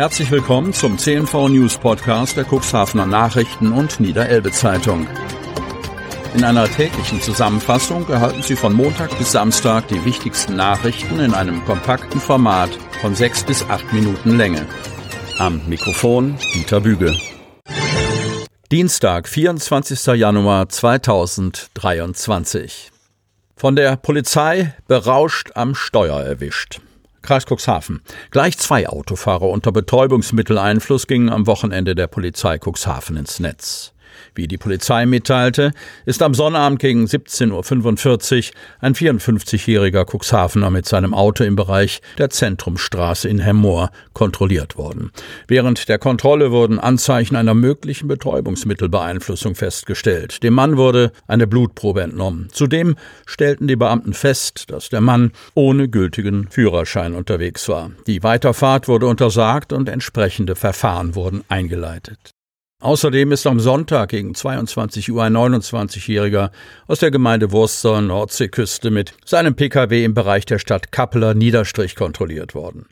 Herzlich willkommen zum CNV News Podcast der Cuxhavener Nachrichten und Niederelbe Zeitung. In einer täglichen Zusammenfassung erhalten Sie von Montag bis Samstag die wichtigsten Nachrichten in einem kompakten Format von sechs bis acht Minuten Länge. Am Mikrofon Dieter Büge. Dienstag, 24. Januar 2023. Von der Polizei berauscht am Steuer erwischt. Kreis Cuxhaven. Gleich zwei Autofahrer unter Betäubungsmitteleinfluss gingen am Wochenende der Polizei Cuxhaven ins Netz. Wie die Polizei mitteilte, ist am Sonnabend gegen 17.45 Uhr ein 54-jähriger Cuxhavener mit seinem Auto im Bereich der Zentrumstraße in Hemmoor kontrolliert worden. Während der Kontrolle wurden Anzeichen einer möglichen Betäubungsmittelbeeinflussung festgestellt. Dem Mann wurde eine Blutprobe entnommen. Zudem stellten die Beamten fest, dass der Mann ohne gültigen Führerschein unterwegs war. Die Weiterfahrt wurde untersagt und entsprechende Verfahren wurden eingeleitet. Außerdem ist am Sonntag gegen 22 Uhr ein 29-Jähriger aus der Gemeinde Wurster Nordseeküste mit seinem Pkw im Bereich der Stadt Kappeler Niederstrich kontrolliert worden.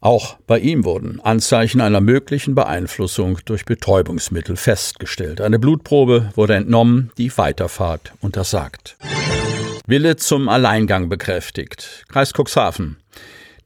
Auch bei ihm wurden Anzeichen einer möglichen Beeinflussung durch Betäubungsmittel festgestellt. Eine Blutprobe wurde entnommen, die Weiterfahrt untersagt. Wille zum Alleingang bekräftigt. Kreis Cuxhaven.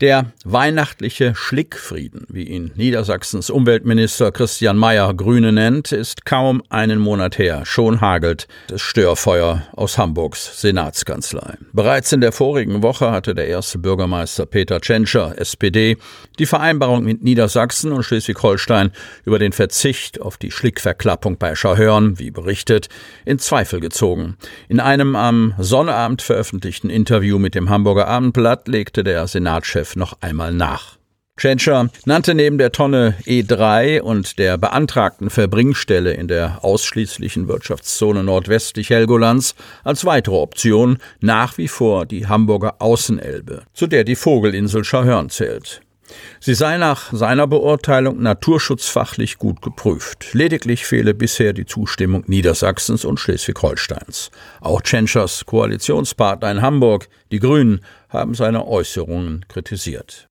Der weihnachtliche Schlickfrieden, wie ihn Niedersachsens Umweltminister Christian Mayer Grüne nennt, ist kaum einen Monat her. Schon hagelt das Störfeuer aus Hamburgs Senatskanzlei. Bereits in der vorigen Woche hatte der erste Bürgermeister Peter Tschentscher, SPD, die Vereinbarung mit Niedersachsen und Schleswig-Holstein über den Verzicht auf die Schlickverklappung bei Schahörn, wie berichtet, in Zweifel gezogen. In einem am Sonnabend veröffentlichten Interview mit dem Hamburger Abendblatt legte der Senatschef noch einmal nach. Tschentscher nannte neben der Tonne E3 und der beantragten Verbringstelle in der ausschließlichen Wirtschaftszone nordwestlich Helgolands als weitere Option nach wie vor die Hamburger Außenelbe, zu der die Vogelinsel Schahörn zählt. Sie sei nach seiner Beurteilung naturschutzfachlich gut geprüft. Lediglich fehle bisher die Zustimmung Niedersachsens und Schleswig-Holsteins. Auch Tschentschers Koalitionspartner in Hamburg, die Grünen, haben seine Äußerungen kritisiert.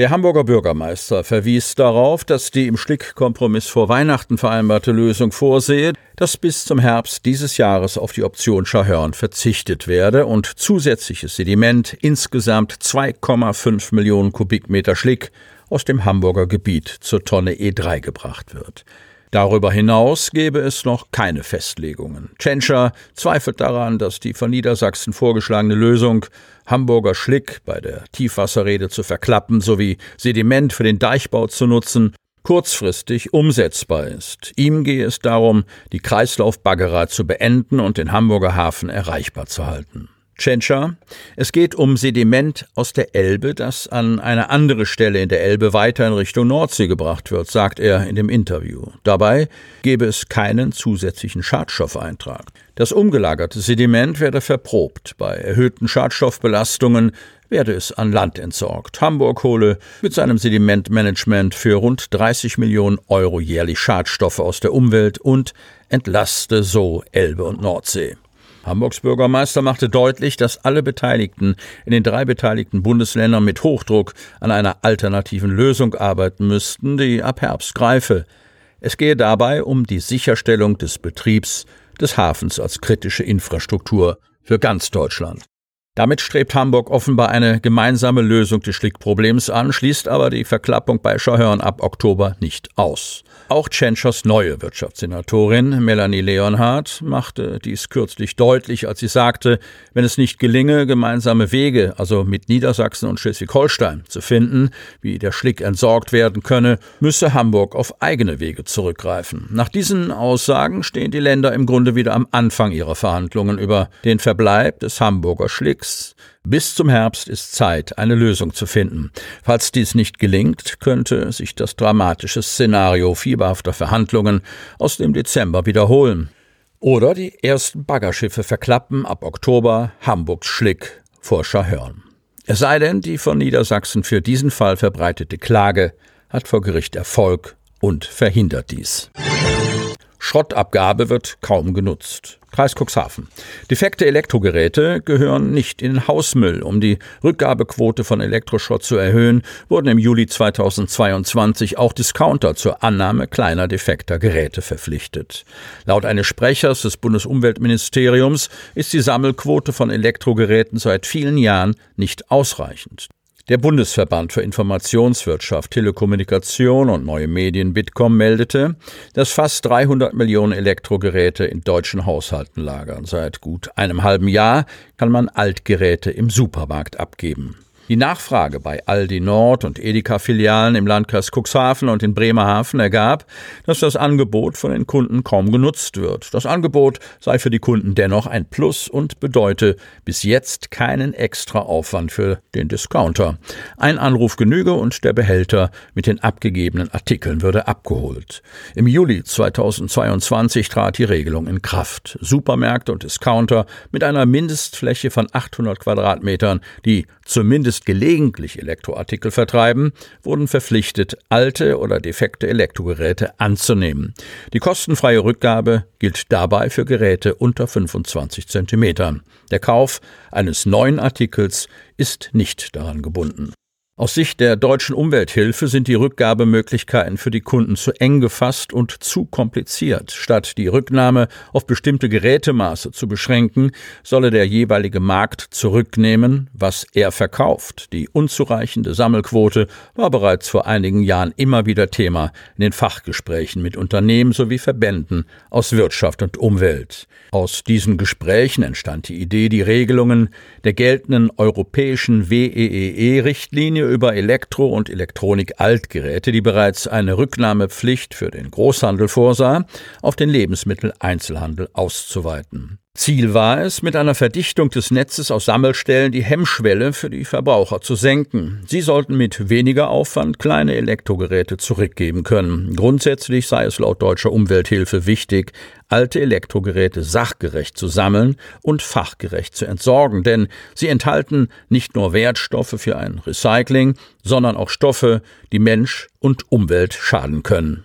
Der Hamburger Bürgermeister verwies darauf, dass die im Schlick-Kompromiss vor Weihnachten vereinbarte Lösung vorsehe, dass bis zum Herbst dieses Jahres auf die Option Schahörn verzichtet werde und zusätzliches Sediment insgesamt 2,5 Millionen Kubikmeter Schlick aus dem Hamburger Gebiet zur Tonne E3 gebracht wird. Darüber hinaus gebe es noch keine Festlegungen. Tschentscher zweifelt daran, dass die von Niedersachsen vorgeschlagene Lösung, Hamburger Schlick bei der Tiefwasserrede zu verklappen sowie Sediment für den Deichbau zu nutzen, kurzfristig umsetzbar ist. Ihm gehe es darum, die Kreislaufbaggerei zu beenden und den Hamburger Hafen erreichbar zu halten. Tschentscher. Es geht um Sediment aus der Elbe, das an eine andere Stelle in der Elbe weiter in Richtung Nordsee gebracht wird, sagt er in dem Interview. Dabei gebe es keinen zusätzlichen Schadstoffeintrag. Das umgelagerte Sediment werde verprobt. Bei erhöhten Schadstoffbelastungen werde es an Land entsorgt. Hamburg hole mit seinem Sedimentmanagement für rund 30 Millionen Euro jährlich Schadstoffe aus der Umwelt und entlaste so Elbe und Nordsee. Hamburgs Bürgermeister machte deutlich, dass alle Beteiligten in den drei beteiligten Bundesländern mit Hochdruck an einer alternativen Lösung arbeiten müssten, die ab Herbst greife. Es gehe dabei um die Sicherstellung des Betriebs des Hafens als kritische Infrastruktur für ganz Deutschland. Damit strebt Hamburg offenbar eine gemeinsame Lösung des Schlickproblems an, schließt aber die Verklappung bei Schahörn ab Oktober nicht aus. Auch Tschentschers neue Wirtschaftssenatorin Melanie Leonhardt machte dies kürzlich deutlich, als sie sagte, wenn es nicht gelinge, gemeinsame Wege, also mit Niedersachsen und Schleswig-Holstein, zu finden, wie der Schlick entsorgt werden könne, müsse Hamburg auf eigene Wege zurückgreifen. Nach diesen Aussagen stehen die Länder im Grunde wieder am Anfang ihrer Verhandlungen über den Verbleib des Hamburger Schlicks. Bis zum Herbst ist Zeit, eine Lösung zu finden. Falls dies nicht gelingt, könnte sich das dramatische Szenario fieberhafter Verhandlungen aus dem Dezember wiederholen. Oder die ersten Baggerschiffe verklappen ab Oktober Hamburgs Schlick vor Schahörn. Es sei denn, die von Niedersachsen für diesen Fall verbreitete Klage hat vor Gericht Erfolg und verhindert dies. Schrottabgabe wird kaum genutzt. Kreis Cuxhaven. Defekte Elektrogeräte gehören nicht in den Hausmüll. Um die Rückgabequote von Elektroschrott zu erhöhen, wurden im Juli 2022 auch Discounter zur Annahme kleiner defekter Geräte verpflichtet. Laut eines Sprechers des Bundesumweltministeriums ist die Sammelquote von Elektrogeräten seit vielen Jahren nicht ausreichend. Der Bundesverband für Informationswirtschaft, Telekommunikation und neue Medien Bitkom meldete, dass fast 300 Millionen Elektrogeräte in deutschen Haushalten lagern. Seit gut einem halben Jahr kann man Altgeräte im Supermarkt abgeben. Die Nachfrage bei Aldi Nord und Edeka-Filialen im Landkreis Cuxhaven und in Bremerhaven ergab, dass das Angebot von den Kunden kaum genutzt wird. Das Angebot sei für die Kunden dennoch ein Plus und bedeute bis jetzt keinen extra Aufwand für den Discounter. Ein Anruf genüge und der Behälter mit den abgegebenen Artikeln würde abgeholt. Im Juli 2022 trat die Regelung in Kraft. Supermärkte und Discounter mit einer Mindestfläche von 800 Quadratmetern, die zumindest zumindest gelegentlich Elektroartikel vertreiben, wurden verpflichtet, alte oder defekte Elektrogeräte anzunehmen. Die kostenfreie Rückgabe gilt dabei für Geräte unter 25 cm. Der Kauf eines neuen Artikels ist nicht daran gebunden. Aus Sicht der deutschen Umwelthilfe sind die Rückgabemöglichkeiten für die Kunden zu eng gefasst und zu kompliziert. Statt die Rücknahme auf bestimmte Gerätemaße zu beschränken, solle der jeweilige Markt zurücknehmen, was er verkauft. Die unzureichende Sammelquote war bereits vor einigen Jahren immer wieder Thema in den Fachgesprächen mit Unternehmen sowie Verbänden aus Wirtschaft und Umwelt. Aus diesen Gesprächen entstand die Idee, die Regelungen der geltenden europäischen WEEE-Richtlinie über Elektro- und Elektronik-Altgeräte, die bereits eine Rücknahmepflicht für den Großhandel vorsah, auf den Lebensmitteleinzelhandel auszuweiten. Ziel war es, mit einer Verdichtung des Netzes aus Sammelstellen die Hemmschwelle für die Verbraucher zu senken. Sie sollten mit weniger Aufwand kleine Elektrogeräte zurückgeben können. Grundsätzlich sei es laut deutscher Umwelthilfe wichtig, alte Elektrogeräte sachgerecht zu sammeln und fachgerecht zu entsorgen, denn sie enthalten nicht nur Wertstoffe für ein Recycling, sondern auch Stoffe, die Mensch und Umwelt schaden können.